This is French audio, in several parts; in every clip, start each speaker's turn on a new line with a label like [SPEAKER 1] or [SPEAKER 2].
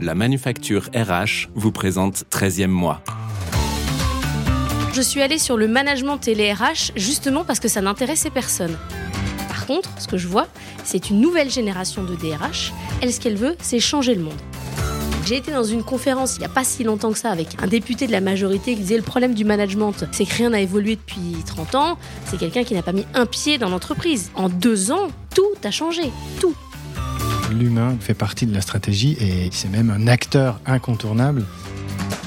[SPEAKER 1] La manufacture RH vous présente 13e mois.
[SPEAKER 2] Je suis allée sur le management télé RH justement parce que ça n'intéressait personne. Par contre, ce que je vois, c'est une nouvelle génération de DRH. Elle, ce qu'elle veut, c'est changer le monde. J'ai été dans une conférence il n'y a pas si longtemps que ça avec un député de la majorité qui disait le problème du management, c'est que rien n'a évolué depuis 30 ans. C'est quelqu'un qui n'a pas mis un pied dans l'entreprise. En deux ans, tout a changé. Tout.
[SPEAKER 3] L'humain fait partie de la stratégie et c'est même un acteur incontournable.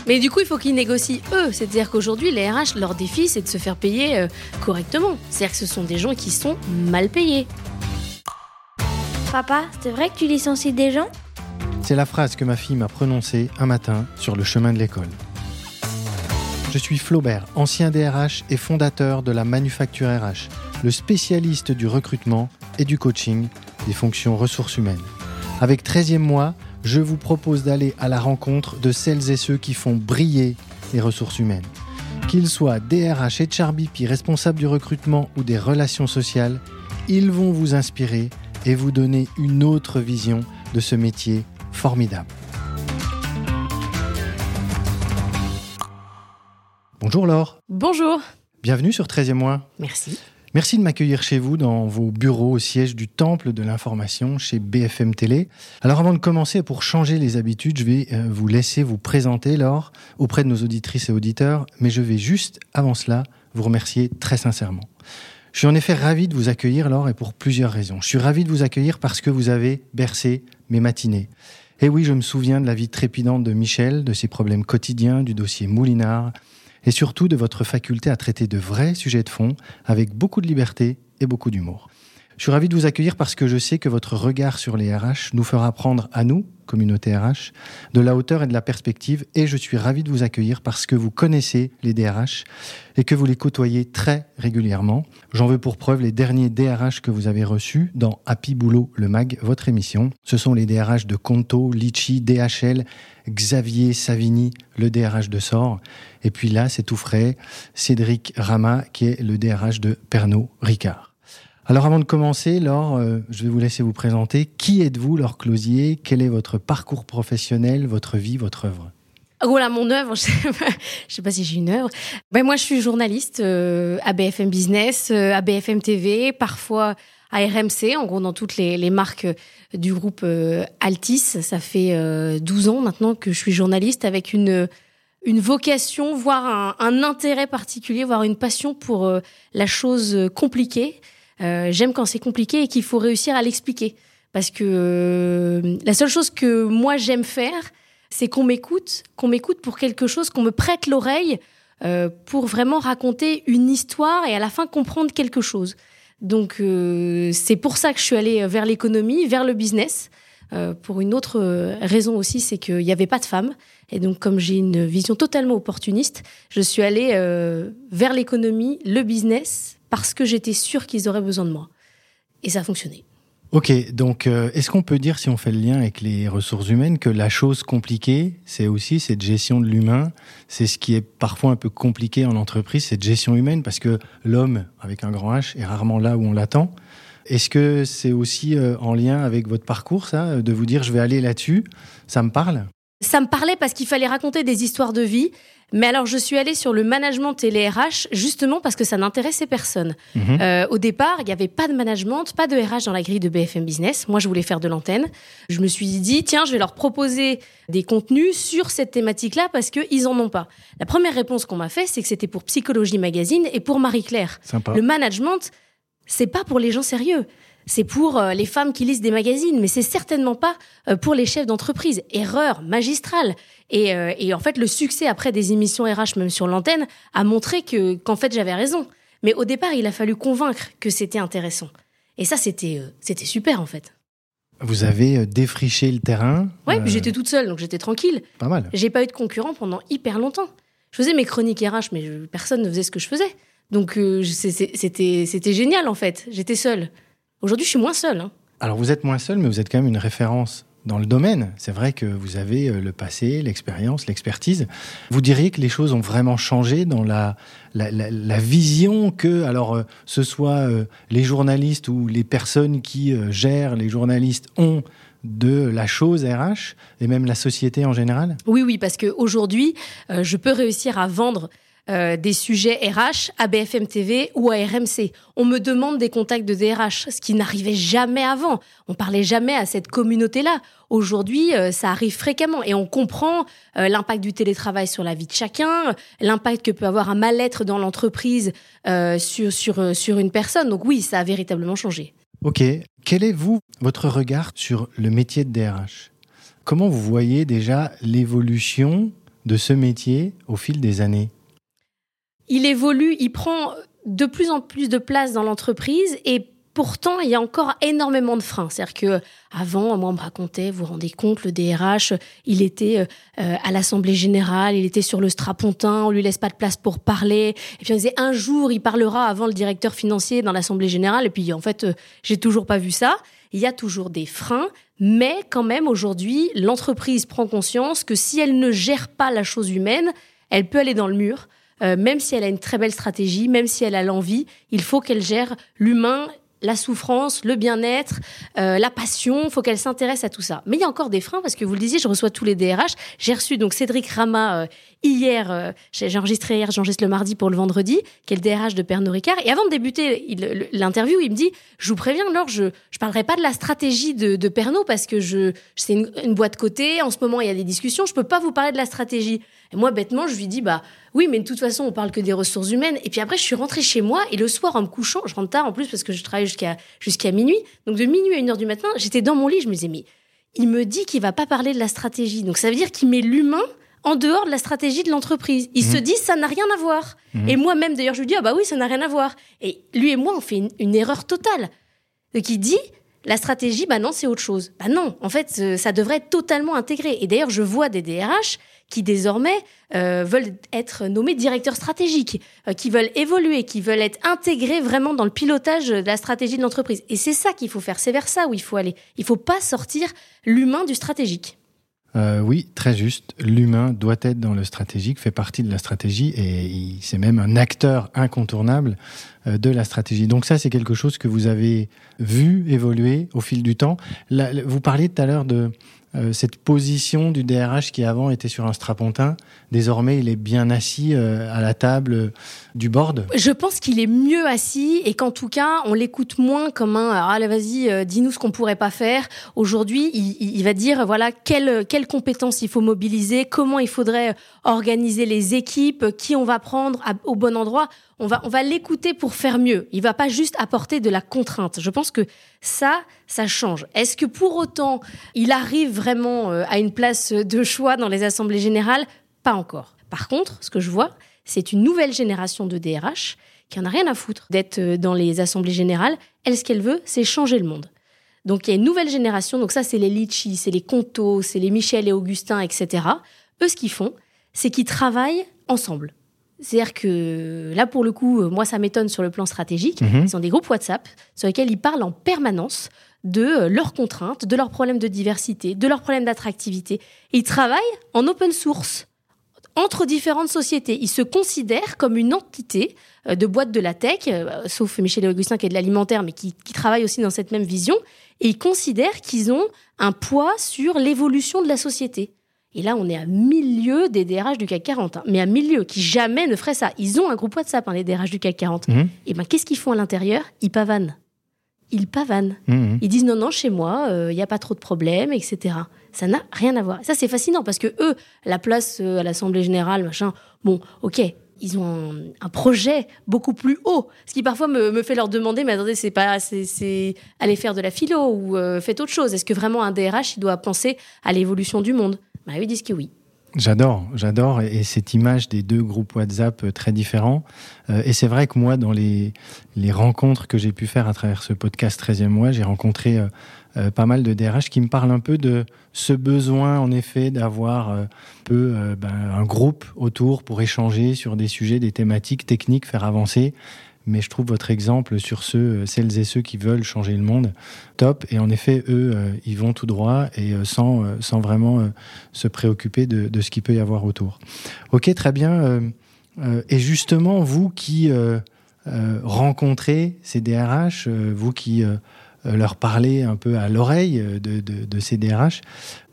[SPEAKER 2] Mais du coup, il faut qu'ils négocient eux. C'est-à-dire qu'aujourd'hui, les RH, leur défi, c'est de se faire payer euh, correctement. C'est-à-dire que ce sont des gens qui sont mal payés.
[SPEAKER 4] Papa, c'est vrai que tu licencies des gens?
[SPEAKER 3] C'est la phrase que ma fille m'a prononcée un matin sur le chemin de l'école. Je suis Flaubert, ancien DRH et fondateur de la Manufacture RH, le spécialiste du recrutement et du coaching des fonctions ressources humaines. Avec 13e mois, je vous propose d'aller à la rencontre de celles et ceux qui font briller les ressources humaines. Qu'ils soient DRH et Charbipi, responsables du recrutement ou des relations sociales, ils vont vous inspirer et vous donner une autre vision de ce métier formidable. Bonjour Laure.
[SPEAKER 2] Bonjour.
[SPEAKER 3] Bienvenue sur 13e mois.
[SPEAKER 2] Merci.
[SPEAKER 3] Merci de m'accueillir chez vous dans vos bureaux au siège du Temple de l'information chez BFM Télé. Alors avant de commencer, pour changer les habitudes, je vais euh, vous laisser vous présenter, Laure, auprès de nos auditrices et auditeurs, mais je vais juste, avant cela, vous remercier très sincèrement. Je suis en effet ravi de vous accueillir, Laure, et pour plusieurs raisons. Je suis ravi de vous accueillir parce que vous avez bercé mes matinées. Et oui, je me souviens de la vie trépidante de Michel, de ses problèmes quotidiens, du dossier Moulinard, et surtout de votre faculté à traiter de vrais sujets de fond avec beaucoup de liberté et beaucoup d'humour. Je suis ravi de vous accueillir parce que je sais que votre regard sur les RH nous fera prendre à nous, communauté RH, de la hauteur et de la perspective et je suis ravi de vous accueillir parce que vous connaissez les DRH et que vous les côtoyez très régulièrement. J'en veux pour preuve les derniers DRH que vous avez reçus dans Happy Boulot, le MAG, votre émission. Ce sont les DRH de Conto, Litchi, DHL, Xavier Savini, le DRH de Sort. Et puis là, c'est tout frais, Cédric Rama, qui est le DRH de Pernod Ricard. Alors avant de commencer, Laure, euh, je vais vous laisser vous présenter. Qui êtes-vous, Laure Closier? Quel est votre parcours professionnel, votre vie, votre œuvre?
[SPEAKER 2] Voilà, mon œuvre, je pas, sais pas si j'ai une œuvre. Ben, moi, je suis journaliste euh, à BFM Business, euh, à BFM TV, parfois à RMC, en gros dans toutes les, marques du groupe Altis. Ça fait 12 ans maintenant que je suis journaliste avec une une vocation, voire un, intérêt particulier, voire une passion pour la chose compliquée. Euh, j'aime quand c'est compliqué et qu'il faut réussir à l'expliquer. Parce que euh, la seule chose que moi j'aime faire, c'est qu'on m'écoute, qu'on m'écoute pour quelque chose, qu'on me prête l'oreille euh, pour vraiment raconter une histoire et à la fin comprendre quelque chose. Donc c'est pour ça que je suis allée vers l'économie, vers le business. pour une autre raison aussi, c'est qu'il n'y avait pas de femmes. Et donc, comme j'ai une vision totalement opportuniste, je suis allée vers l'économie, le business, parce que j'étais sûre qu'ils auraient besoin de moi. Et ça a fonctionné.
[SPEAKER 3] Ok, donc euh, est-ce qu'on peut dire, si on fait le lien avec les ressources humaines, que la chose compliquée, c'est aussi cette gestion de l'humain, c'est ce qui est parfois un peu compliqué en entreprise, cette gestion humaine, parce que l'homme, avec un grand H, est rarement là où on l'attend. Est-ce que c'est aussi euh, en lien avec votre parcours, ça, de vous dire je vais aller là-dessus? Ça me parle
[SPEAKER 2] Ça me parlait parce qu'il fallait raconter des histoires de vie mais alors, je suis allée sur le management et les RH justement parce que ça n'intéressait personne. Mhm. Euh, au départ, il n'y avait pas de management, pas de RH dans la grille de BFM Business. Moi, je voulais faire de l'antenne. Je me suis dit, tiens, je vais leur proposer des contenus sur cette thématique-là parce qu'ils en ont pas. La première réponse qu'on m'a fait, c'est que c'était pour Psychologie Magazine et pour Marie-Claire. Le management, c'est pas pour les gens sérieux c'est pour euh, les femmes qui lisent des magazines, mais c'est certainement pas euh, pour les chefs d'entreprise. Erreur magistrale. Euh, et, en fait, le succès après des émissions RH, même sur l'antenne, a montré que qu'en fait j'avais raison. Mais au départ, il a fallu convaincre que c'était intéressant. Et ça, c'était c'était super en fait.
[SPEAKER 3] Vous avez défriché le terrain.
[SPEAKER 2] Oui, j'étais toute seule, donc j'étais tranquille.
[SPEAKER 3] Pas mal.
[SPEAKER 2] J'ai pas eu de concurrent pendant hyper longtemps. Je faisais mes chroniques RH, mais personne ne faisait ce que je faisais. Donc c'était c'était génial en fait. J'étais seule. Aujourd'hui, je suis moins seule. Hein.
[SPEAKER 3] Alors, vous êtes moins seule, mais vous êtes quand même une référence dans le domaine. C'est vrai que vous avez euh, le passé, l'expérience, l'expertise. Vous diriez que les choses ont vraiment changé dans la, la, vision que, alors, euh, ce soit euh, les journalistes ou les personnes qui gèrent les journalistes ont de la chose RH et même la société en général?
[SPEAKER 2] Oui, oui, parce qu'aujourd'hui, je peux réussir à vendre euh, des sujets RH à BFM TV ou à RMC. On me demande des contacts de DRH, ce qui n'arrivait jamais avant. On parlait jamais à cette communauté-là. Aujourd'hui, euh, ça arrive fréquemment et on comprend euh, l'impact du télétravail sur la vie de chacun, l'impact que peut avoir un mal-être dans l'entreprise sur, sur, sur une personne. Donc oui, ça a véritablement changé.
[SPEAKER 3] Ok. Quel est, vous, votre regard sur le métier de DRH Comment vous voyez déjà l'évolution de ce métier au fil des années?
[SPEAKER 2] Il évolue, il prend de plus en plus de place dans l'entreprise et pourtant, il y a encore énormément de freins. C'est-à-dire que avant, moi, on me racontait, vous vous rendez compte, le DRH, il était euh, à l'Assemblée générale, il était sur le strapontin, on lui laisse pas de place pour parler. Et puis on disait un jour, il parlera avant le directeur financier dans l'Assemblée générale. Et puis en fait, euh, j'ai toujours pas vu ça. Il y a toujours des freins, mais quand même aujourd'hui, l'entreprise prend conscience que si elle ne gère pas la chose humaine, elle peut aller dans le mur. Euh, même si elle a une très belle stratégie, même si elle a l'envie, il faut qu'elle gère l'humain la souffrance, le bien-être, euh, la passion, il faut qu'elle s'intéresse à tout ça. Mais il y a encore des freins parce que vous le disiez, je reçois tous les DRH. J'ai reçu donc Cédric Rama euh, hier, euh, j'ai enregistré hier, j'enregistre le mardi pour le vendredi, qui est le DRH de Pernod Ricard. Et avant de débuter l'interview, il me dit, je vous préviens, Laure, je je parlerai pas de la stratégie de, Pernod parce que c'est une, une boîte côté. En ce moment, il y a des discussions, je peux pas vous parler de la stratégie. Et moi, bêtement, je lui dis, bah oui, mais de toute façon, on parle que des ressources humaines. Et puis après, je suis rentrée chez moi et le soir, en me couchant, je rentre tard en plus parce que je travaille jusqu'à jusqu'à minuit. Donc de minuit à une heure du matin, j'étais dans mon lit, je me disais, mais il me dit qu'il va pas parler de la stratégie. Donc ça veut dire qu'il met l'humain en dehors de la stratégie de l'entreprise. Il se mhm. dit ça n'a rien à voir. Mhm. Et moi-même d'ailleurs je lui dis ah bah oui ça n'a rien à voir. Et lui et moi on fait une, une erreur totale. Donc il dit la stratégie, bah non, c'est autre chose. Bah non, en fait, euh, ça devrait être totalement intégré. Et d'ailleurs, je vois des DRH qui désormais euh, veulent être nommés directeurs stratégiques, euh, qui veulent évoluer, qui veulent être intégrés vraiment dans le pilotage de la stratégie de l'entreprise. Et c'est ça qu'il faut faire, c'est vers ça où il faut aller. Il faut pas sortir l'humain du stratégique.
[SPEAKER 3] Euh, oui, très juste. L'humain doit être dans le stratégique, fait partie de la stratégie et c'est même un acteur incontournable euh, de la stratégie. Donc ça, c'est quelque chose que vous avez vu évoluer au fil du temps. vous parliez tout à l'heure de euh, cette position du DRH qui avant était sur un strapontin, désormais il est bien assis euh, à la table euh, du board
[SPEAKER 2] Je pense qu'il est mieux assis et qu'en tout cas on l'écoute moins comme un ah, allez vas-y dis-nous ce qu'on pourrait pas faire. Aujourd'hui il, va dire voilà quelles quelles compétences il faut mobiliser, comment il faudrait organiser les équipes, qui on va prendre au bon endroit on va, on va l'écouter pour faire mieux. Il va pas juste apporter de la contrainte. Je pense que ça, ça change. Est-ce que pour autant, il arrive vraiment euh, à une place de choix dans les assemblées générales? Pas encore. Par contre, ce que je vois, c'est une nouvelle génération de DRH qui en a rien à foutre d'être euh, dans les assemblées générales. Elle, ce qu'elle veut, c'est changer le monde. Donc il y a une nouvelle génération. Donc ça, c'est les Litchi, c'est les Conto, c'est les Michel et Augustin, etc. Eux, ce qu'ils font, c'est qu'ils travaillent ensemble. C'est-à-dire que là, pour le coup, euh, moi, ça m'étonne sur le plan stratégique. Mhm. Ils ont des groupes WhatsApp sur lesquels ils parlent en permanence de euh, leurs contraintes, de leurs problèmes de diversité, de leurs problèmes d'attractivité. Ils travaillent en open source entre différentes sociétés. Ils se considèrent comme une entité euh, de boîte de la tech, sauf Michel et Augustin qui est de l'alimentaire, mais qui, qui travaille aussi dans cette même vision. Et ils considèrent qu'ils ont un poids sur l'évolution de la société. Et là, on est à milieu des DRH du CAC 40, hein. mais à milieu, qui jamais ne ferait ça. Ils ont un groupe WhatsApp, hein, les DRH du CAC 40. Mhm. Et ben, qu'est-ce qu'ils font à l'intérieur? Ils pavanent. Ils pavanent. Mhm. Ils disent non, non, chez moi, il euh, n'y a pas trop de problèmes, etc. Ça n'a rien à voir. Ça, c'est fascinant parce que eux, la place euh, à l'Assemblée générale, machin, bon, ok, ils ont un, projet beaucoup plus haut. Ce qui parfois me, fait leur demander, mais attendez, c'est pas, c'est aller faire de la philo ou euh, faites autre chose. Est-ce que vraiment un DRH, il doit penser à l'évolution du monde? Bah, ils disent que oui.
[SPEAKER 3] J'adore, j'adore. Et cette image des deux groupes WhatsApp euh, très différents. Euh, et c'est vrai que moi, dans les, les rencontres que j'ai pu faire à travers ce podcast 13e mois, j'ai rencontré euh, pas mal de DRH qui me parlent un peu de ce besoin, en effet, d'avoir un peu ben, un groupe autour pour échanger sur des sujets, des thématiques techniques, faire avancer mais je trouve votre exemple sur ceux, euh, celles et ceux qui veulent changer le monde top. Et en effet, eux, euh, ils vont tout droit et euh, sans, sans vraiment se préoccuper de, ce qu'il peut y avoir autour. Ok, très bien. et justement, vous qui rencontrez ces DRH, vous qui leur parler un peu à l'oreille de, ces DRH.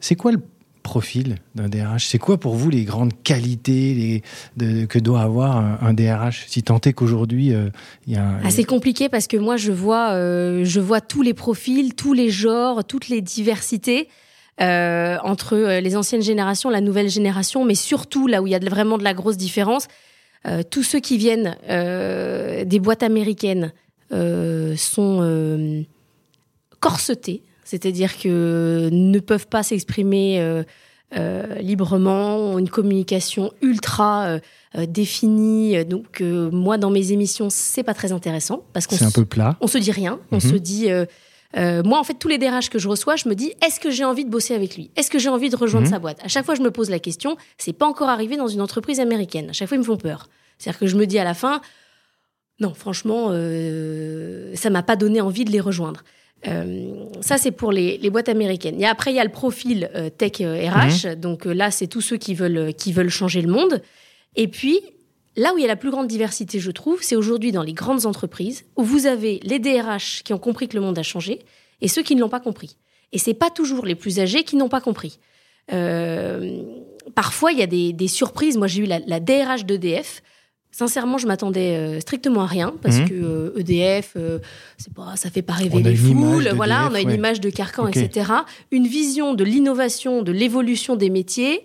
[SPEAKER 3] C'est quoi le profil d'un DRH C'est quoi pour vous les grandes qualités que doit avoir un, DRH Si tant est qu'aujourd'hui, il y a... Un...
[SPEAKER 2] Ah, c'est compliqué parce que moi, je vois, je vois tous les profils, tous les genres, toutes les diversités. Euh, entre les anciennes générations, la nouvelle génération, mais surtout là où il y a vraiment de la grosse différence, euh, tous ceux qui viennent euh, des boîtes américaines euh, sont corsetés, c'est-à-dire que ne peuvent pas s'exprimer librement, ont une communication ultra définie. Donc moi, dans mes émissions, c'est pas très intéressant parce qu'on
[SPEAKER 3] c'est un peu plat.
[SPEAKER 2] On se dit rien, on mhm. se dit euh, moi, en fait, tous les DRH que je reçois, je me dis est-ce que j'ai envie de bosser avec lui? Est-ce que j'ai envie de rejoindre mhm. sa boîte? À chaque fois, je me pose la question. C'est pas encore arrivé dans une entreprise américaine. À chaque fois, ils me font peur. C'est-à-dire que je me dis à la fin non, franchement, euh, ça m'a pas donné envie de les rejoindre. Euh, ça, c'est pour les, boîtes américaines. Et après, il y a le profil euh, tech RH. Mhm. Donc là, c'est tous ceux qui veulent, qui veulent changer le monde. Et puis, Là où il y a la plus grande diversité, je trouve, c'est aujourd'hui dans les grandes entreprises où vous avez les DRH qui ont compris que le monde a changé et ceux qui ne l'ont pas compris. Et c'est pas toujours les plus âgés qui n'ont pas compris. Euh, parfois, il y a des, surprises. Moi, j'ai eu la, DRH d'EDF. Sincèrement, je m'attendais euh, strictement à rien parce mhm. que EDF, euh, e c'est pas, ça fait pas rêver les foules. Voilà, on a une image de carcan, etc. Une vision de l'innovation, de l'évolution des métiers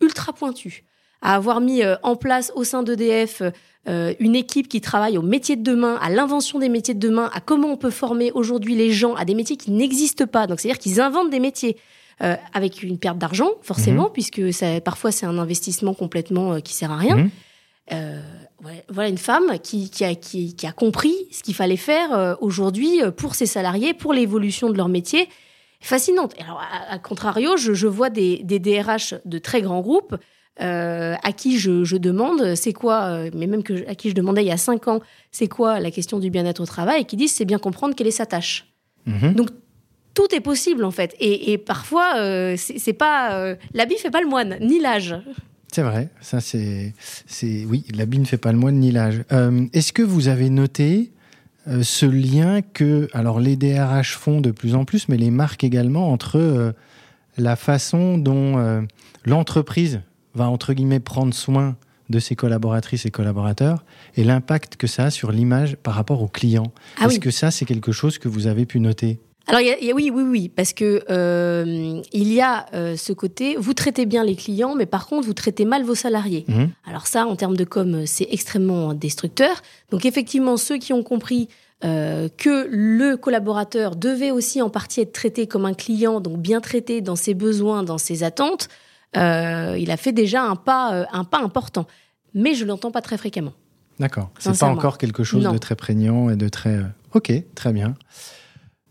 [SPEAKER 2] ultra pointue à avoir mis euh, en place au sein d'EDF euh, une équipe qui travaille au métier de demain, à l'invention des métiers de demain, à comment on peut former aujourd'hui les gens à des métiers qui n'existent pas. Donc, c'est-à-dire qu'ils inventent des métiers. Euh, avec une perte d'argent, forcément, mhm. puisque ça, parfois c'est un investissement complètement qui sert à rien. Mhm. voilà une femme qui, a, qui, a, compris ce qu'il fallait faire aujourd'hui pour ses salariés, pour l'évolution de leur métier. Fascinante. Alors, à, contrario, je, je vois des, des, DRH de très grands groupes euh, à qui je, demande c'est quoi, euh, mais même que, à qui je demandais il y a cinq ans, c'est quoi la question du bien-être au travail, et qui disent c'est bien comprendre quelle est sa tâche. Mhm. Donc tout est possible en fait, et, parfois euh, c'est pas l'habit fait pas le moine, ni l'âge.
[SPEAKER 3] C'est vrai, ça c'est, c'est oui, l'habit ne fait pas le moine ni l'âge. est-ce que vous avez noté ce lien que alors les DRH font de plus en plus, mais les marques également entre la façon dont l'entreprise va entre guillemets prendre soin de ses collaboratrices et collaborateurs et l'impact que ça a sur l'image par rapport aux clients? Ah Est-ce que ça, c'est quelque chose que vous avez pu noter?
[SPEAKER 2] Alors oui, oui, oui, parce que euh, il y a euh, ce côté, vous traitez bien les clients, mais par contre, vous traitez mal vos salariés. Mmh. Alors ça, en termes de com, c'est extrêmement destructeur. Donc effectivement, ceux qui ont compris euh, que le collaborateur devait aussi en partie être traité comme un client, donc bien traité dans ses besoins, dans ses attentes, il a fait déjà un pas, un pas important. Mais je l'entends pas très fréquemment.
[SPEAKER 3] D'accord. C'est pas encore quelque chose de très prégnant et de très. Ok, très bien.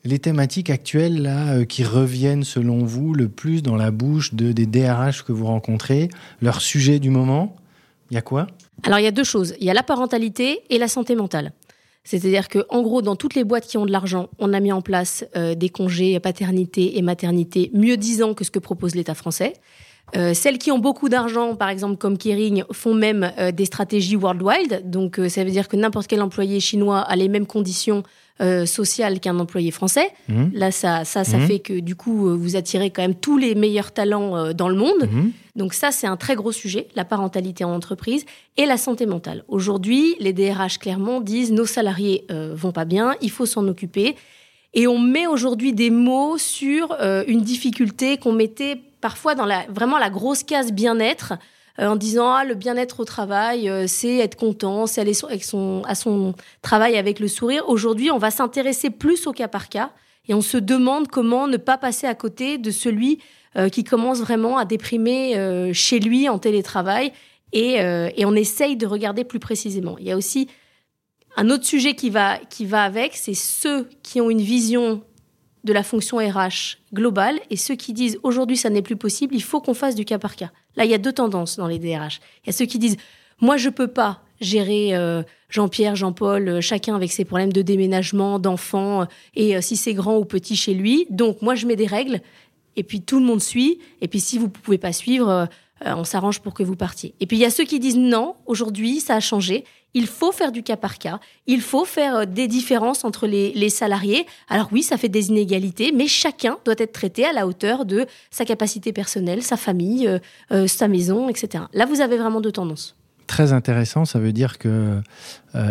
[SPEAKER 3] Les thématiques actuelles là qui reviennent selon vous le plus dans la bouche de, des DRH que vous rencontrez, leur sujet du moment, il y a quoi?
[SPEAKER 2] Alors il y a deux choses. Il y a la parentalité et la santé mentale. C'est-à-dire que, en gros, dans toutes les boîtes qui ont de l'argent, on a mis en place des congés paternité et maternité mieux disant que ce que propose l'État français. Euh, celles qui ont beaucoup d'argent, par exemple comme Kering, font même euh, des stratégies worldwide. Donc euh, ça veut dire que n'importe quel employé chinois a les mêmes conditions sociales qu'un employé français. Mmh. Là, ça, ça, ça mmh. fait que du coup, vous attirez quand même tous les meilleurs talents dans le monde. Mmh. Donc ça, c'est un très gros sujet, la parentalité en entreprise et la santé mentale. Aujourd'hui, les DRH clairement disent nos salariés vont pas bien, il faut s'en occuper. Et on met aujourd'hui des mots sur une difficulté qu'on mettait parfois dans la, vraiment la grosse case bien-être, euh, en disant ah, le bien-être au travail, euh, c'est être content, c'est aller avec son, à son travail avec le sourire. Aujourd'hui, on va s'intéresser plus au cas par cas et on se demande comment ne pas passer à côté de celui euh, qui commence vraiment à déprimer chez lui en télétravail et, et, on essaye de regarder plus précisément. Il y a aussi un autre sujet qui va, qui va avec, c'est ceux qui ont une vision de la fonction RH globale et ceux qui disent aujourd'hui ça n'est plus possible, il faut qu'on fasse du cas par cas. Là, il y a deux tendances dans les DRH. Il y a ceux qui disent moi je peux pas gérer euh, Jean-Pierre, Jean-Paul, euh, chacun avec ses problèmes de déménagement, d'enfants euh, et si c'est grand ou petit chez lui. Donc moi je mets des règles et puis tout le monde suit et puis si vous pouvez pas suivre, on s'arrange pour que vous partiez. Et puis il y a ceux qui disent non, aujourd'hui ça a changé, Il faut faire du cas par cas. Il faut faire euh, des différences entre les, salariés. Alors oui, ça fait des inégalités, mais chacun doit être traité à la hauteur de sa capacité personnelle, sa famille, euh, euh, sa maison, etc. Là, vous avez vraiment deux tendances.
[SPEAKER 3] Très intéressant, ça veut dire que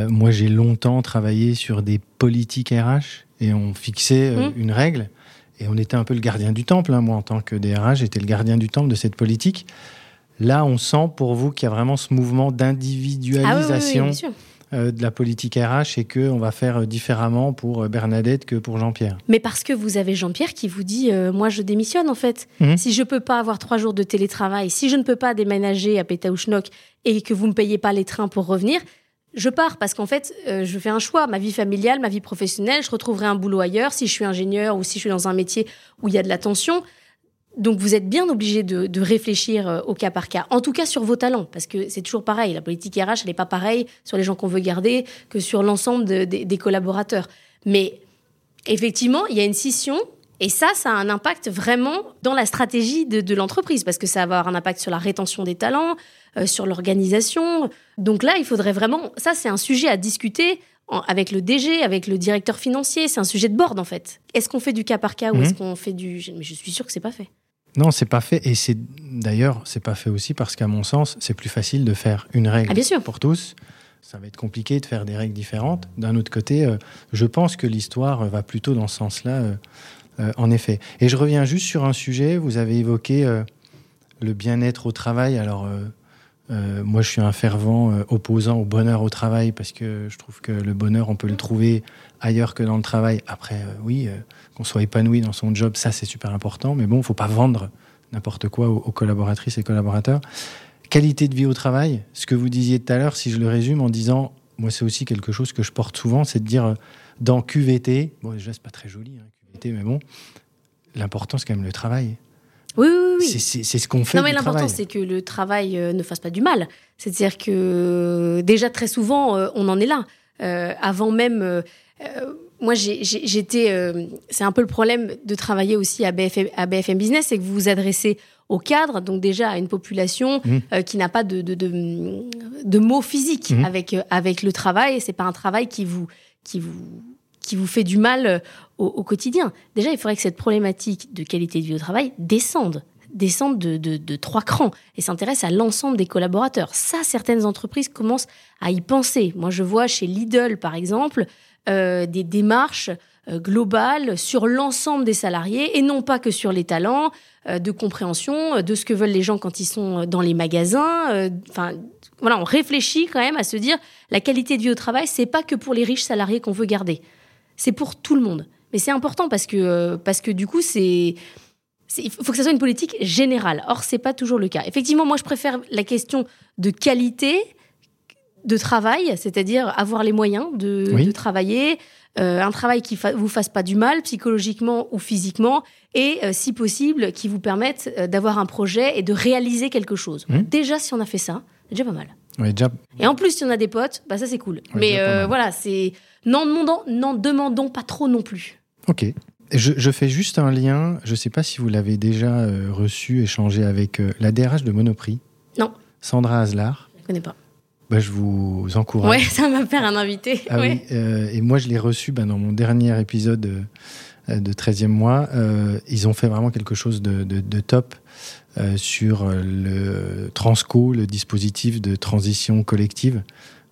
[SPEAKER 3] moi j'ai longtemps travaillé sur des politiques RH et on fixait mmh. une règle et on était un peu le gardien du temple. Hein. Moi en tant que DRH, j'étais le gardien du temple de cette politique. Là, on sent pour vous qu'il y a vraiment ce mouvement d'individualisation ah euh, de la politique RH et qu'on va faire différemment pour euh, Bernadette que pour Jean-Pierre.
[SPEAKER 2] Mais parce que vous avez Jean-Pierre qui vous dit euh, Moi, je démissionne en fait. Mhm. Si je ne peux pas avoir trois jours de télétravail, si je ne peux pas déménager à Pétaouchnok et que vous ne me payez pas les trains pour revenir, je pars parce qu'en fait, je fais un choix. Ma vie familiale, ma vie professionnelle, je retrouverai un boulot ailleurs si je suis ingénieur ou si je suis dans un métier où il y a de la tension. Donc vous êtes bien obligé de, réfléchir euh, au cas par cas, en tout cas sur vos talents, parce que c'est toujours pareil, la politique RH, elle n'est pas pareille sur les gens qu'on veut garder que sur l'ensemble des collaborateurs. Mais effectivement, il y a une scission, et ça, ça a un impact vraiment dans la stratégie de, l'entreprise, parce que ça va avoir un impact sur la rétention des talents, euh, sur l'organisation. Donc là, il faudrait vraiment, ça c'est un sujet à discuter avec le DG, avec le directeur financier, c'est un sujet de board en fait. Est-ce qu'on fait du cas par cas ou est-ce mhm. qu'on fait du... Mais je suis sûr que c'est pas fait.
[SPEAKER 3] Non, c'est pas fait. Et c'est d'ailleurs, c'est pas fait aussi parce qu'à mon sens, c'est plus facile de faire une règle
[SPEAKER 2] ah,
[SPEAKER 3] pour tous. Ça va être compliqué de faire des règles différentes. D'un autre côté, euh, je pense que l'histoire va plutôt dans ce sens-là, euh, euh, en effet. Et je reviens juste sur un sujet. Vous avez évoqué le bien-être au travail. Alors, moi, je suis un fervent opposant au bonheur au travail parce que je trouve que le bonheur, on peut le trouver ailleurs que dans le travail. Après, oui qu'on soit épanoui dans son job, ça c'est super important. Mais bon, il faut pas vendre n'importe quoi aux, collaboratrices et collaborateurs. Qualité de vie au travail, ce que vous disiez tout à l'heure, si je le résume en disant, moi c'est aussi quelque chose que je porte souvent, c'est de dire euh, dans QVT, bon déjà c'est pas très joli hein, QVT, mais bon, l'important c'est quand même le travail.
[SPEAKER 2] Oui, oui, oui.
[SPEAKER 3] C'est ce qu'on fait.
[SPEAKER 2] Non, mais l'important, c'est que le travail euh, ne fasse pas du mal. C'est-à-dire que euh, déjà, très souvent, on en est là. avant même moi, j'étais. Euh, c'est un peu le problème de travailler aussi à BFM, à BFM Business, c'est que vous vous adressez au cadre, donc déjà à une population mmh. euh, qui n'a pas de, de, de, mots physiques mmh. avec, euh, avec le travail. C'est pas un travail qui vous, qui vous, qui vous fait du mal au, au, quotidien. Déjà, il faudrait que cette problématique de qualité de vie au travail descende descende de, trois crans et s'intéresse à l'ensemble des collaborateurs. Ça, certaines entreprises commencent à y penser. Moi, je vois chez Lidl, par exemple, euh, des démarches euh, globales sur l'ensemble des salariés et non pas que sur les talents, euh, de compréhension de ce que veulent les gens quand ils sont dans les magasins. Enfin, voilà, on réfléchit quand même à se dire la qualité de vie au travail, c'est pas que pour les riches salariés qu'on veut garder, c'est pour tout le monde. Mais c'est important parce que parce que du coup c'est il faut que ça soit une politique générale. Or, c'est pas toujours le cas. Effectivement, moi, je préfère la question de qualité de travail, c'est-à-dire avoir les moyens de, travailler, euh, un travail qui ne vous fasse pas du mal psychologiquement ou physiquement, et euh, si possible, qui vous permette euh, d'avoir un projet et de réaliser quelque chose. Mmh. Déjà, si on a fait ça, c'est déjà pas mal. Et en plus, si on a des potes, bah ça c'est cool. Mais voilà, c'est n'en demandons, n'en demandons pas trop non plus.
[SPEAKER 3] Ok. Je, je, fais juste un lien. Je ne sais pas si vous l'avez déjà reçu, échangé avec la DRH de Monoprix.
[SPEAKER 2] Non.
[SPEAKER 3] Sandra Aslar.
[SPEAKER 2] Je ne connais pas.
[SPEAKER 3] Bah, je vous encourage.
[SPEAKER 2] Ouais, ça m'a fait un invité.
[SPEAKER 3] Ah oui, euh, et moi, je l'ai reçu bah, dans mon dernier épisode euh, de 13e mois. Euh, ils ont fait vraiment quelque chose de, de, top sur le Transco, le dispositif de transition collective,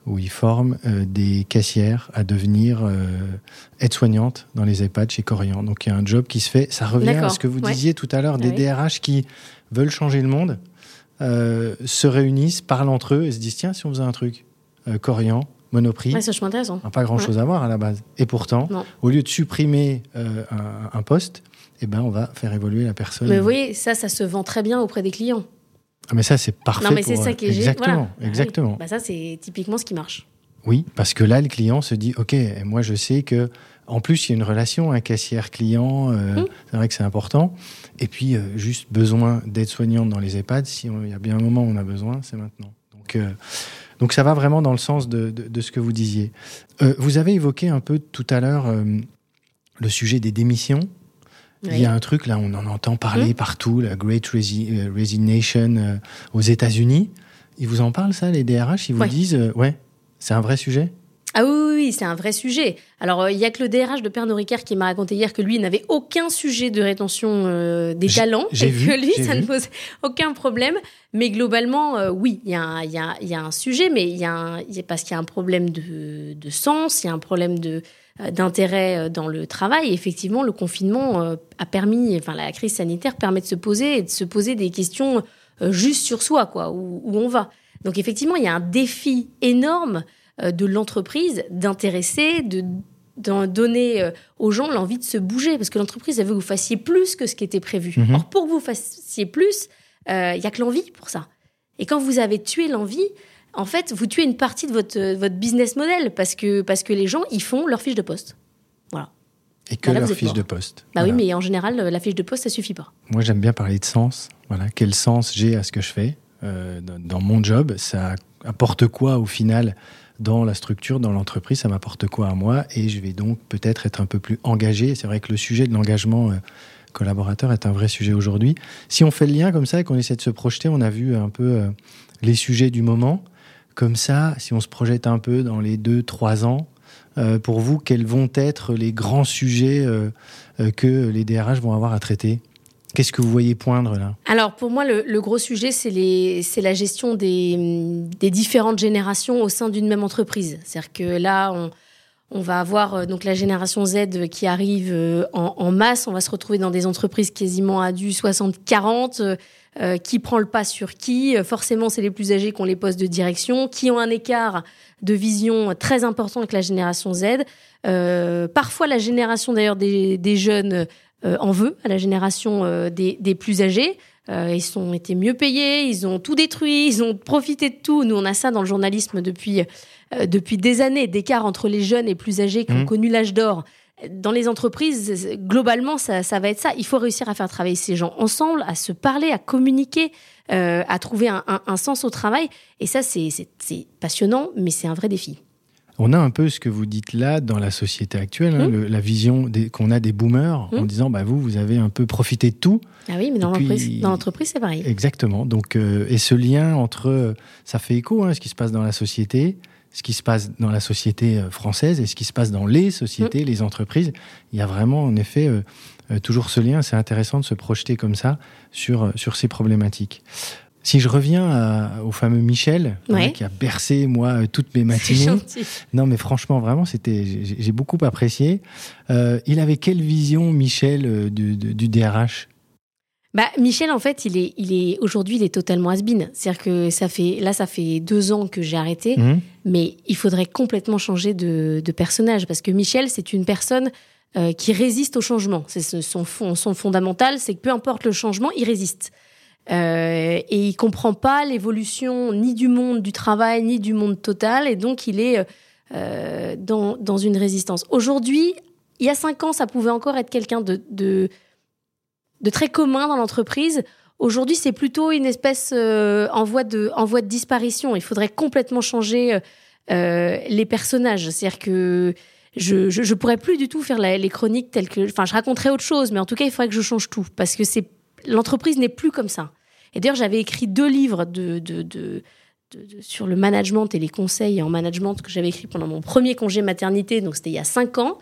[SPEAKER 3] où ils forment des caissières à devenir aides-soignantes dans les EHPAD chez Corian. Donc il y a un job qui se fait. Ça revient à ce que vous disiez tout à l'heure, des DRH qui veulent changer le monde euh, se réunissent, parlent entre eux et se disent tiens, si on faisait un truc, euh, Corian, Monoprix,
[SPEAKER 2] ouais, ça, intéressant.
[SPEAKER 3] pas grand chose à voir à la base. Et pourtant, au lieu de supprimer euh, un, poste, eh ben, on va faire évoluer la personne.
[SPEAKER 2] Mais vous voyez, ça, ça se vend très bien auprès des clients.
[SPEAKER 3] Ah, mais ça, c'est parfait.
[SPEAKER 2] Non, mais c'est ça qui est
[SPEAKER 3] Exactement. exactement.
[SPEAKER 2] Bah, ça, c'est typiquement ce qui marche.
[SPEAKER 3] Oui, parce que là, le client se dit ok, moi, je sais que en plus, il y a une relation, un caissière-client, euh, mmh. c'est vrai que c'est important. Et puis, euh, juste besoin d'aide soignante dans les EHPAD, si il y a bien un moment où on a besoin, c'est maintenant. Donc, euh, donc ça va vraiment dans le sens de, de, ce que vous disiez. vous avez évoqué un peu tout à l'heure le sujet des démissions. Il y a un truc, là, on en entend parler mmh. partout, la Great Resignation aux États-Unis. Ils vous en parlent, ça, les DRH Ils vous disent, ouais, C'est un vrai sujet?
[SPEAKER 2] Ah oui, oui, c'est un vrai sujet. Alors, euh, il y a que le DRH de Pernod Ricard qui m'a raconté hier que lui n'avait aucun sujet de rétention euh, des talents
[SPEAKER 3] et
[SPEAKER 2] que lui,
[SPEAKER 3] ça
[SPEAKER 2] ne pose aucun problème. Mais globalement, euh, oui, il y, y, y, a un sujet, mais il y, a parce qu'il y a un problème de, de sens, il y a un problème de d'intérêt dans le travail. effectivement, le confinement a permis, enfin la crise sanitaire permet de se poser et de se poser des questions juste sur soi, quoi, où, où on va. Donc effectivement, il y a un défi énorme euh, de l'entreprise d'intéresser, de donner euh, aux gens l'envie de se bouger, parce que l'entreprise, elle veut que vous fassiez plus que ce qui était prévu. Mhm. Or, pour que vous fassiez plus, euh, il y a que l'envie pour ça. Et quand vous avez tué l'envie, en fait, vous tuez une partie de votre, votre business model, parce que, parce que les gens, ils font leur fiche de poste. Voilà.
[SPEAKER 3] Et que leur fiche de poste.
[SPEAKER 2] Bah oui, mais en général, la fiche de poste, ça suffit pas.
[SPEAKER 3] Moi, j'aime bien parler de sens. Voilà, quel sens j'ai à ce que je fais dans mon job? Ça apporte quoi au final dans la structure, dans l'entreprise, ça m'apporte quoi à moi? Et je vais donc peut-être être un peu plus engagé. C'est vrai que le sujet de l'engagement euh, collaborateur est un vrai sujet aujourd'hui. Si on fait le lien comme ça et qu'on essaie de se projeter, on a vu un peu euh, les sujets du moment. Comme ça, si on se projette un peu dans les deux, trois ans, euh, pour vous, quels vont être les grands sujets que les DRH vont avoir à traiter? Qu'est-ce que vous voyez poindre là?
[SPEAKER 2] Alors pour moi, le, gros sujet, c'est la gestion des, différentes générations au sein d'une même entreprise. C'est-à-dire que là, on, va avoir euh, donc la génération Z qui arrive euh, en, masse. On va se retrouver dans des entreprises quasiment à du 60-40. Euh, qui prend le pas sur qui Forcément, c'est les plus âgés qui ont les postes de direction, qui ont un écart de vision très important avec la génération Z. parfois, la génération d'ailleurs des, des jeunes euh, en veut à la génération euh, des, plus âgés. Euh, ils ont été mieux payés, ils ont tout détruit, ils ont profité de tout. Nous, on a ça dans le journalisme depuis, depuis des années, d'écart entre les jeunes et plus âgés qui ont mmh. connu l'âge d'or. Dans les entreprises, globalement, ça, va être ça. Il faut réussir à faire travailler ces gens ensemble, à se parler, à communiquer, à trouver un, sens au travail. Et ça, c'est passionnant, mais c'est un vrai défi.
[SPEAKER 3] On a un peu ce que vous dites là dans la société actuelle, hein, mmh. la vision qu'on a des boomers en mmh. disant bah vous vous avez un peu profité de tout.
[SPEAKER 2] Ah oui, mais dans l'entreprise, c'est pareil.
[SPEAKER 3] Exactement. Donc euh, et ce lien entre ça fait écho hein, ce qui se passe dans la société, ce qui se passe dans la société euh, française et ce qui se passe dans les sociétés, mmh. les entreprises. Il y a vraiment en effet euh, toujours ce lien. C'est intéressant de se projeter comme ça sur sur ces problématiques. Si je reviens au fameux Michel, hein, qui a bercé moi euh, toutes mes matinées. Non, mais franchement, vraiment, c'était, j'ai beaucoup apprécié. Euh, il avait quelle vision, Michel, euh, du, DRH
[SPEAKER 2] bah, Michel, en fait, il est, il est aujourd'hui, il est totalement has C'est-à-dire que ça fait, là, ça fait deux ans que j'ai arrêté, mmh. mais il faudrait complètement changer de, personnage parce que Michel, c'est une personne qui résiste au changement. C'est son, son fondamental, c'est que peu importe le changement, il résiste. Euh, et il comprend pas l'évolution ni du monde du travail ni du monde total et donc il est euh, dans, dans, une résistance. Aujourd'hui, il y a cinq ans, ça pouvait encore être quelqu'un de, de, de, très commun dans l'entreprise. Aujourd'hui, c'est plutôt une espèce euh, en, voie de, disparition. Il faudrait complètement changer les personnages. C'est-à-dire que je, je, pourrais plus du tout faire les chroniques telles que. Enfin, je raconterais autre chose, mais en tout cas, il faudrait que je change tout parce que c'est l'entreprise n'est plus comme ça. Et d'ailleurs, j'avais écrit deux livres sur le management et les conseils en management que j'avais écrit pendant mon premier congé maternité, donc c'était il y a cinq ans.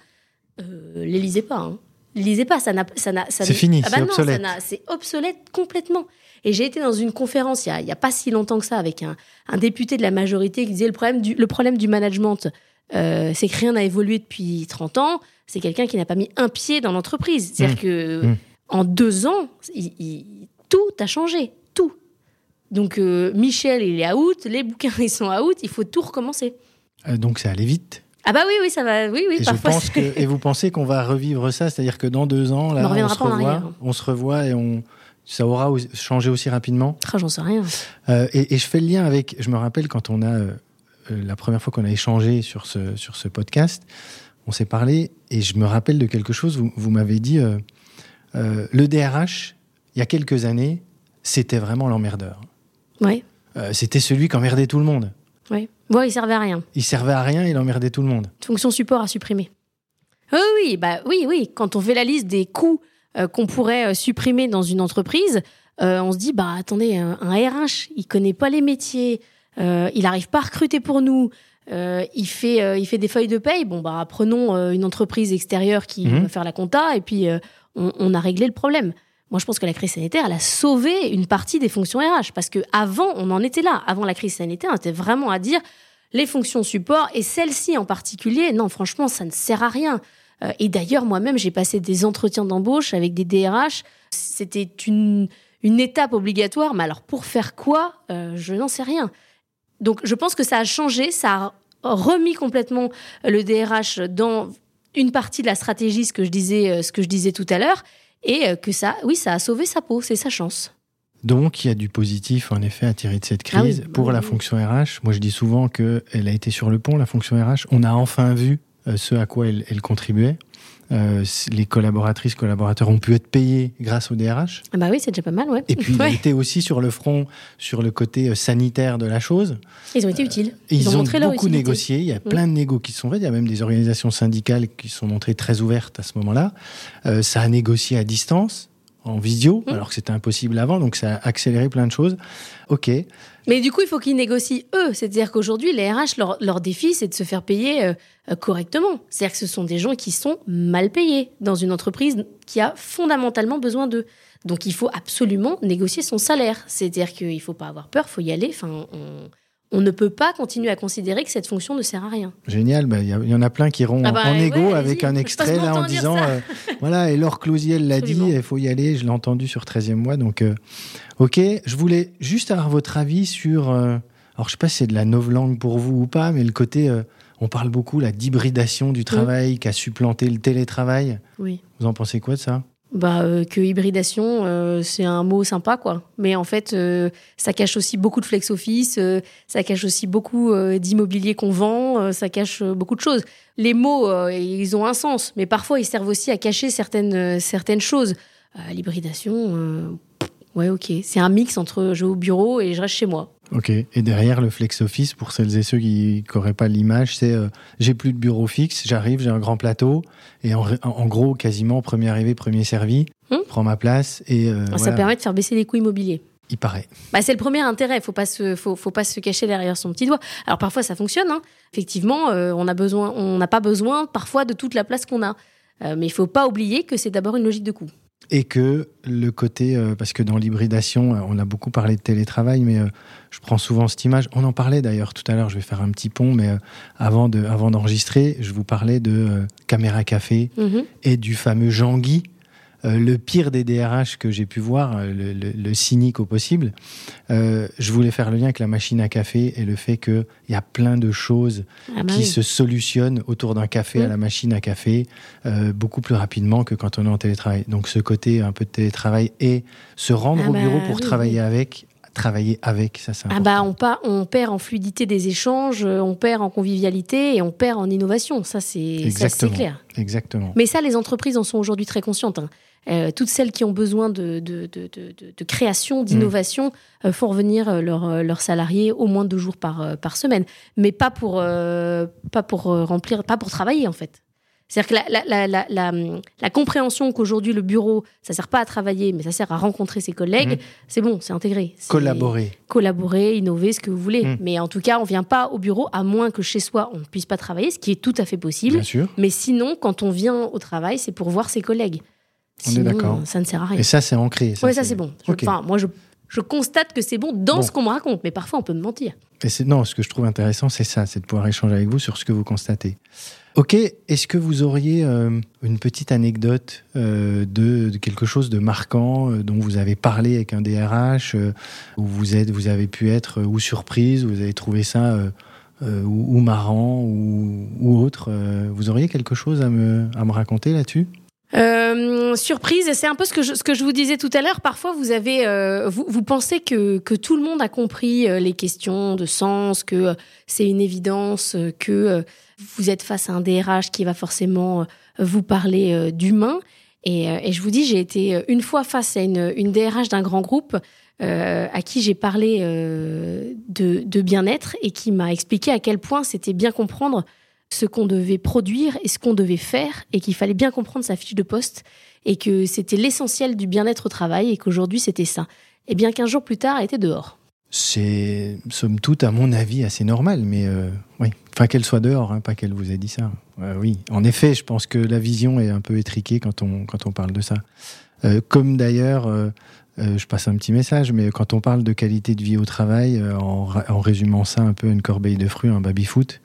[SPEAKER 2] Euh, les lisez pas. Hein. Lisez pas, ça n'a, ça n'a,
[SPEAKER 3] c'est fini, ah bah c'est obsolète.
[SPEAKER 2] c'est obsolète complètement. Et j'ai été dans une conférence il y a, a pas si longtemps que ça avec un, un, député de la majorité qui disait le problème du, le problème du management, euh, c'est que rien n'a évolué depuis 30 ans. C'est quelqu'un qui n'a pas mis un pied dans l'entreprise. C'est-à-dire mmh. que mmh. en deux ans, tout a changé. Donc euh, Michel, il est out, les bouquins, ils sont out, il faut tout recommencer.
[SPEAKER 3] Euh, donc ça allait vite
[SPEAKER 2] ah bah oui, oui, ça va, oui, oui.
[SPEAKER 3] Et,
[SPEAKER 2] parfois
[SPEAKER 3] je pense que, et vous pensez qu'on va revivre ça, c'est-à-dire que dans deux ans, là, on, se revoit, on se revoit et on, ça aura changé aussi rapidement.
[SPEAKER 2] Ah, j'en sais rien.
[SPEAKER 3] Euh, et, je fais le lien avec, je me rappelle quand on a la première fois qu'on a échangé sur ce sur ce podcast, on s'est parlé et je me rappelle de quelque chose. Vous, vous m'avez dit le DRH il y a quelques années, c'était vraiment l'emmerdeur. Euh, c'était celui qui emmerdait tout le monde.
[SPEAKER 2] Oui. Bon, il servait à rien.
[SPEAKER 3] Il servait à rien, il emmerdait tout le monde.
[SPEAKER 2] Fonction support à supprimer. Oui, oui, bah oui, oui. Quand on fait la liste des coûts euh, qu'on pourrait euh, supprimer dans une entreprise, on se dit bah attendez, un, RH, il connaît pas les métiers, il n'arrive pas à recruter pour nous. euh, il fait euh, il fait des feuilles de paye. Bon bah prenons euh, une entreprise extérieure qui
[SPEAKER 3] Mhm.
[SPEAKER 2] va faire la compta et puis euh, on, on a réglé le problème. Moi, je pense que la crise sanitaire, elle a sauvé une partie des fonctions RH parce que avant, on en était là. Avant la crise sanitaire, on était vraiment à dire les fonctions support et celle-ci en particulier. Non, franchement, ça ne sert à rien. Euh, et d'ailleurs, moi-même, j'ai passé des entretiens d'embauche avec des DRH. C'était une étape obligatoire. Mais alors, pour faire quoi Euh, Je n'en sais rien. Donc, je pense que ça a changé, ça a remis complètement le DRH dans une partie de la stratégie, ce que je disais, euh, ce que je disais tout à l'heure, et euh, que ça, oui, ça a sauvé sa peau, c'est sa chance.
[SPEAKER 3] Donc, il y a du positif, en effet, à tirer de cette
[SPEAKER 2] Ah oui,
[SPEAKER 3] crise. Pour
[SPEAKER 2] oui,
[SPEAKER 3] la fonction RH, moi, je dis souvent qu'elle a été sur le pont, la fonction RH. On a enfin vu euh, ce à quoi elle, elle contribuait. Euh, les collaboratrices, collaborateurs ont pu être payés grâce au DRH.
[SPEAKER 2] Ah bah oui, c'est déjà pas mal, ouais.
[SPEAKER 3] Et puis, il a
[SPEAKER 2] Ouais,
[SPEAKER 3] été aussi sur le front, sur le côté euh, sanitaire de la chose.
[SPEAKER 2] ils ont été utiles.
[SPEAKER 3] Ils, ont,
[SPEAKER 2] leur
[SPEAKER 3] beaucoup
[SPEAKER 2] utilité.
[SPEAKER 3] négocié. Il y a plein de négos qui se sont faits. Il y a même des organisations syndicales qui se sont montrées très ouvertes à ce moment-là. Euh, ça a négocié à distance, en visio,
[SPEAKER 2] Mm.
[SPEAKER 3] alors que c'était impossible avant. Donc ça a accéléré plein de choses. Ok.
[SPEAKER 2] Mais du coup, il faut qu'ils négocient eux. C'est-à-dire qu'aujourd'hui, les RH, leur, leur défi, c'est de se faire payer euh, euh, correctement. C'est-à-dire que ce sont des gens qui sont mal payés dans une entreprise qui a fondamentalement besoin d'eux. Donc, il faut absolument négocier son salaire. C'est-à-dire qu'il ne faut pas avoir peur, il faut y aller. Enfin, on, on ne peut pas continuer à considérer que cette fonction ne sert à rien.
[SPEAKER 3] Génial. Bah, Il y, en a plein qui iront
[SPEAKER 2] Ah
[SPEAKER 3] en-
[SPEAKER 2] bah,
[SPEAKER 3] en égo avec un extrait là en disant euh, voilà, et Laure Closier elle l'a dit, il faut y aller. Je l'ai entendu sur 13e mois. Donc, euh, ok. Je voulais juste avoir votre avis sur. euh, alors, je sais pas si c'est de la novlangue pour vous ou pas, mais le côté. on parle beaucoup là d'hybridation du travail qui a supplanté le télétravail.
[SPEAKER 2] Oui.
[SPEAKER 3] Vous en pensez quoi de ça?
[SPEAKER 2] Bah, euh, que hybridation, euh, c'est un mot sympa, quoi. Mais en fait, euh, ça cache aussi beaucoup de flex office, euh, ça cache aussi beaucoup euh, d'immobilier qu'on vend, euh, ça cache beaucoup de choses. Les mots, ils ont un sens, mais parfois ils servent aussi à cacher certaines, certaines choses. L'hybridation, ouais, ok. C'est un mix entre je vais au bureau et je reste chez moi.
[SPEAKER 3] Ok. Et derrière le flex office, pour celles et ceux qui n'auraient pas l'image, c'est euh, j'ai plus de bureau fixe, j'arrive, j'ai un grand plateau, et en, gros, quasiment premier arrivé, premier servi,
[SPEAKER 2] Hum.
[SPEAKER 3] prends ma place, et euh,
[SPEAKER 2] Ça
[SPEAKER 3] voilà,
[SPEAKER 2] permet de faire baisser les coûts immobiliers.
[SPEAKER 3] il paraît.
[SPEAKER 2] Bah, c'est le premier intérêt. Faut pas se, faut, faut pas se cacher derrière son petit doigt. Alors parfois ça fonctionne. Hein. Effectivement, euh, on a besoin, on n'a pas besoin parfois de toute la place qu'on a. Mais il faut pas oublier que c'est d'abord une logique de coût.
[SPEAKER 3] Et que le côté, euh, parce que dans l'hybridation, euh, on a beaucoup parlé de télétravail, mais euh, je prends souvent cette image. On en parlait d'ailleurs tout à l'heure, je vais faire un petit pont, mais euh, avant de, avant d'enregistrer, je vous parlais de caméra café
[SPEAKER 2] Mhm.
[SPEAKER 3] et du fameux Jean-Guy, le pire des DRH que j'ai pu voir, euh, le, le- le cynique au possible. Euh, je voulais faire le lien avec la machine à café et le fait qu'il y a plein de choses
[SPEAKER 2] Ah bah
[SPEAKER 3] qui
[SPEAKER 2] oui.
[SPEAKER 3] se solutionnent autour d'un café à la machine à café euh, beaucoup plus rapidement que quand on est en télétravail. Donc ce côté un peu de télétravail et se rendre
[SPEAKER 2] Ah
[SPEAKER 3] au
[SPEAKER 2] bah
[SPEAKER 3] bureau pour
[SPEAKER 2] oui,
[SPEAKER 3] travailler avec, travailler avec, ça c'est
[SPEAKER 2] Ah
[SPEAKER 3] important.
[SPEAKER 2] bah on, on perd en fluidité des échanges, euh, on perd en convivialité et on perd en innovation. Ça c'est clair.
[SPEAKER 3] Exactement.
[SPEAKER 2] Mais ça, les entreprises en sont aujourd'hui très conscientes. hein. Euh, toutes celles qui ont besoin de, de, de, de, de- de création, d'innovation, euh, font revenir euh, leurs salariés au moins deux jours par, par semaine. Mais pas pour, pas pour remplir, pas pour travailler en fait. C'est-à-dire que la, la, la, la, la- la compréhension qu'aujourd'hui le bureau, ça sert pas à travailler, mais ça sert à rencontrer ses collègues,
[SPEAKER 3] Mhm.
[SPEAKER 2] c'est bon, c'est intégré.
[SPEAKER 3] Collaborer.
[SPEAKER 2] collaborer, innover, ce que vous voulez.
[SPEAKER 3] Mm.
[SPEAKER 2] Mais en tout cas, on vient pas au bureau à moins que chez soi on ne puisse pas travailler, ce qui est tout à fait possible.
[SPEAKER 3] Bien sûr.
[SPEAKER 2] Mais sinon, quand on vient au travail, c'est pour voir ses collègues.
[SPEAKER 3] On est d'accord.
[SPEAKER 2] Ça ne sert à rien.
[SPEAKER 3] Et ça c'est ancré.
[SPEAKER 2] Oui, ça c'est bon. Enfin, moi, je, je constate que c'est bon dans
[SPEAKER 3] Bon.
[SPEAKER 2] ce qu'on me raconte, mais parfois on peut me mentir.
[SPEAKER 3] Et c'est non, ce que je trouve intéressant, c'est ça, c'est de pouvoir échanger avec vous sur ce que vous constatez. Ok, est-ce que vous auriez euh, une petite anecdote euh, de, de quelque chose de marquant euh, dont vous avez parlé avec un DRH, euh, où vous êtes, vous avez pu être euh, ou surprise, ou vous avez trouvé ça euh, euh, ou, ou marrant ou, ou autre. euh, vous auriez quelque chose à me, à me raconter là-dessus?
[SPEAKER 2] Euh, surprise, c'est un peu ce que, je, ce que je vous disais tout à l'heure. Parfois, vous avez, euh, vous, vous pensez que, que tout le monde a compris euh, les questions de sens, que euh, c'est une évidence, euh, que vous êtes face à un DRH qui va forcément vous parler d'humain. Et, et je vous dis, j'ai été une fois face à une, une DRH d'un grand groupe euh, à qui j'ai parlé de, de bien-être et qui m'a expliqué à quel point c'était bien comprendre ce qu'on devait produire et ce qu'on devait faire et qu'il fallait bien comprendre sa fiche de poste et que c'était l'essentiel du bien-être au travail et qu'aujourd'hui c'était ça. Et bien qu'un jour plus tard, elle était dehors.
[SPEAKER 3] C'est, somme toute, à mon avis, assez normal, mais euh, oui. Enfin, qu'elle soit dehors, hein, pas qu'elle vous ait dit ça. Euh, oui, en effet, je pense que la vision est un peu étriquée quand on, quand on parle de ça. Euh, comme d'ailleurs, je passe un petit message, mais quand on parle de qualité de vie au travail, en, en résumant ça un peu à une corbeille de fruits, un baby-foot,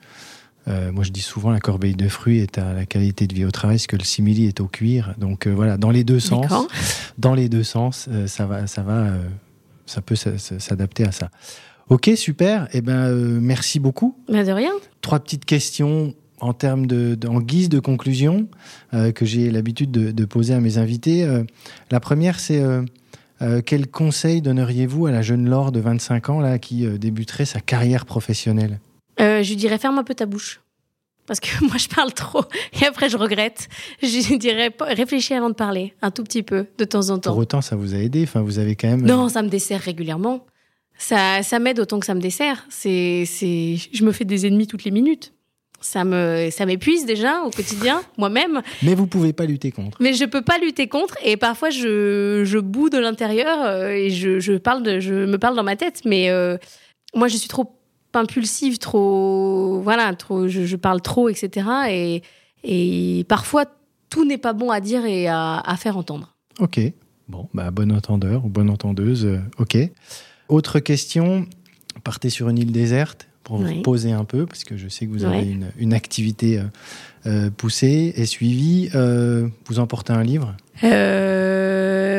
[SPEAKER 3] euh, moi je dis souvent la corbeille de fruits est à la qualité de vie au travail, ce que le simili est au cuir. Donc euh, voilà, dans les deux sens, dans les deux sens, euh, ça va, ça va, ça peut s'adapter à ça. Ok, super. Eh ben, merci beaucoup.
[SPEAKER 2] Bah, de rien.
[SPEAKER 3] Trois petites questions en termes de, de- en guise de conclusion que j'ai l'habitude de, de poser à mes invités. La première, c'est euh, euh, quel conseil donneriez-vous à la jeune Laure de 25 ans là qui euh, débuterait sa carrière professionnelle?
[SPEAKER 2] Euh, je lui dirais ferme un peu ta bouche. Parce que moi, je parle trop. Et après, je regrette. Je lui dirais réfléchis avant de parler. Un tout petit peu, de temps en
[SPEAKER 3] Pour
[SPEAKER 2] temps.
[SPEAKER 3] autant, ça vous a aidé. Enfin, vous avez quand même.
[SPEAKER 2] Non, ça me dessert régulièrement. Ça, ça m'aide autant que ça me dessert. C'est, c'est, je me fais des ennemis toutes les minutes. Ça me, ça m'épuise déjà au quotidien, moi-même.
[SPEAKER 3] Mais vous pouvez pas lutter contre.
[SPEAKER 2] Mais je peux pas lutter contre. Et parfois, je, je boue de l'intérieur euh, et je, je parle de, je me parle dans ma tête. Mais euh, moi, je suis trop impulsive, trop, voilà, trop, je, je parle trop, etc. Et, et parfois, tout n'est pas bon à dire et à, à faire entendre.
[SPEAKER 3] Ok. Bon, bah, bon entendeur ou bonne entendeuse. euh, ok. Autre question. Partez sur une île déserte pour vous
[SPEAKER 2] Oui.
[SPEAKER 3] reposer un peu, parce que je sais que vous avez une, une activité euh, euh, poussée et suivie. Euh, vous emportez un livre?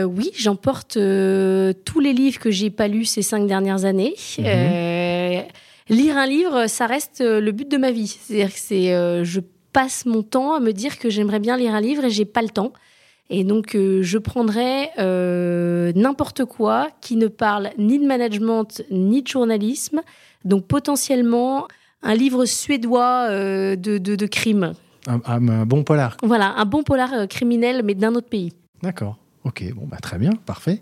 [SPEAKER 2] Oui, j'emporte tous les livres que j'ai pas lus ces cinq dernières années.
[SPEAKER 3] Mhm.
[SPEAKER 2] Lire un livre, ça reste euh, le but de ma vie. C'est-à-dire que c'est, euh, je passe mon temps à me dire que j'aimerais bien lire un livre et j'ai pas le temps. Et donc, euh, je prendrais euh, n'importe quoi qui ne parle ni de management ni de journalisme. Donc, potentiellement, un livre suédois de, de, de crime.
[SPEAKER 3] un, bon polar.
[SPEAKER 2] Voilà, un bon polar criminel, mais d'un autre pays.
[SPEAKER 3] D'accord. Ok. Bon, bah, très bien. Parfait.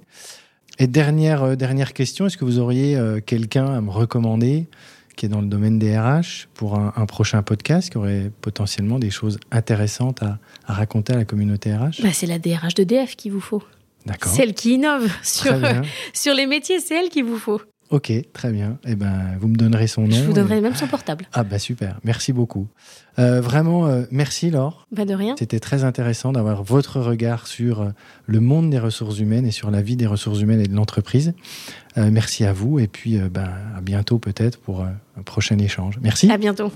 [SPEAKER 3] Et dernière, euh, dernière question. Est-ce que vous auriez euh, quelqu'un à me recommander qui est dans le domaine des RH pour un, un prochain podcast qui aurait potentiellement des choses intéressantes à, à raconter à la communauté RH
[SPEAKER 2] Bah, c'est la DRH d'EDF qu'il vous faut.
[SPEAKER 3] D'accord.
[SPEAKER 2] Celle qui innove sur, sur les métiers, c'est elle qu'il vous faut.
[SPEAKER 3] Ok, très bien. Eh ben, vous me donnerez son nom.
[SPEAKER 2] Je vous
[SPEAKER 3] et-
[SPEAKER 2] donnerai même son portable.
[SPEAKER 3] Ah bah super, merci beaucoup. Euh, vraiment, euh, merci Laure.
[SPEAKER 2] Bah, de rien.
[SPEAKER 3] C'était très intéressant d'avoir votre regard sur euh, le monde des ressources humaines et sur la vie des ressources humaines et de l'entreprise. Euh, merci à vous et puis ben, à bientôt peut-être pour un prochain échange. Merci.
[SPEAKER 2] À bientôt.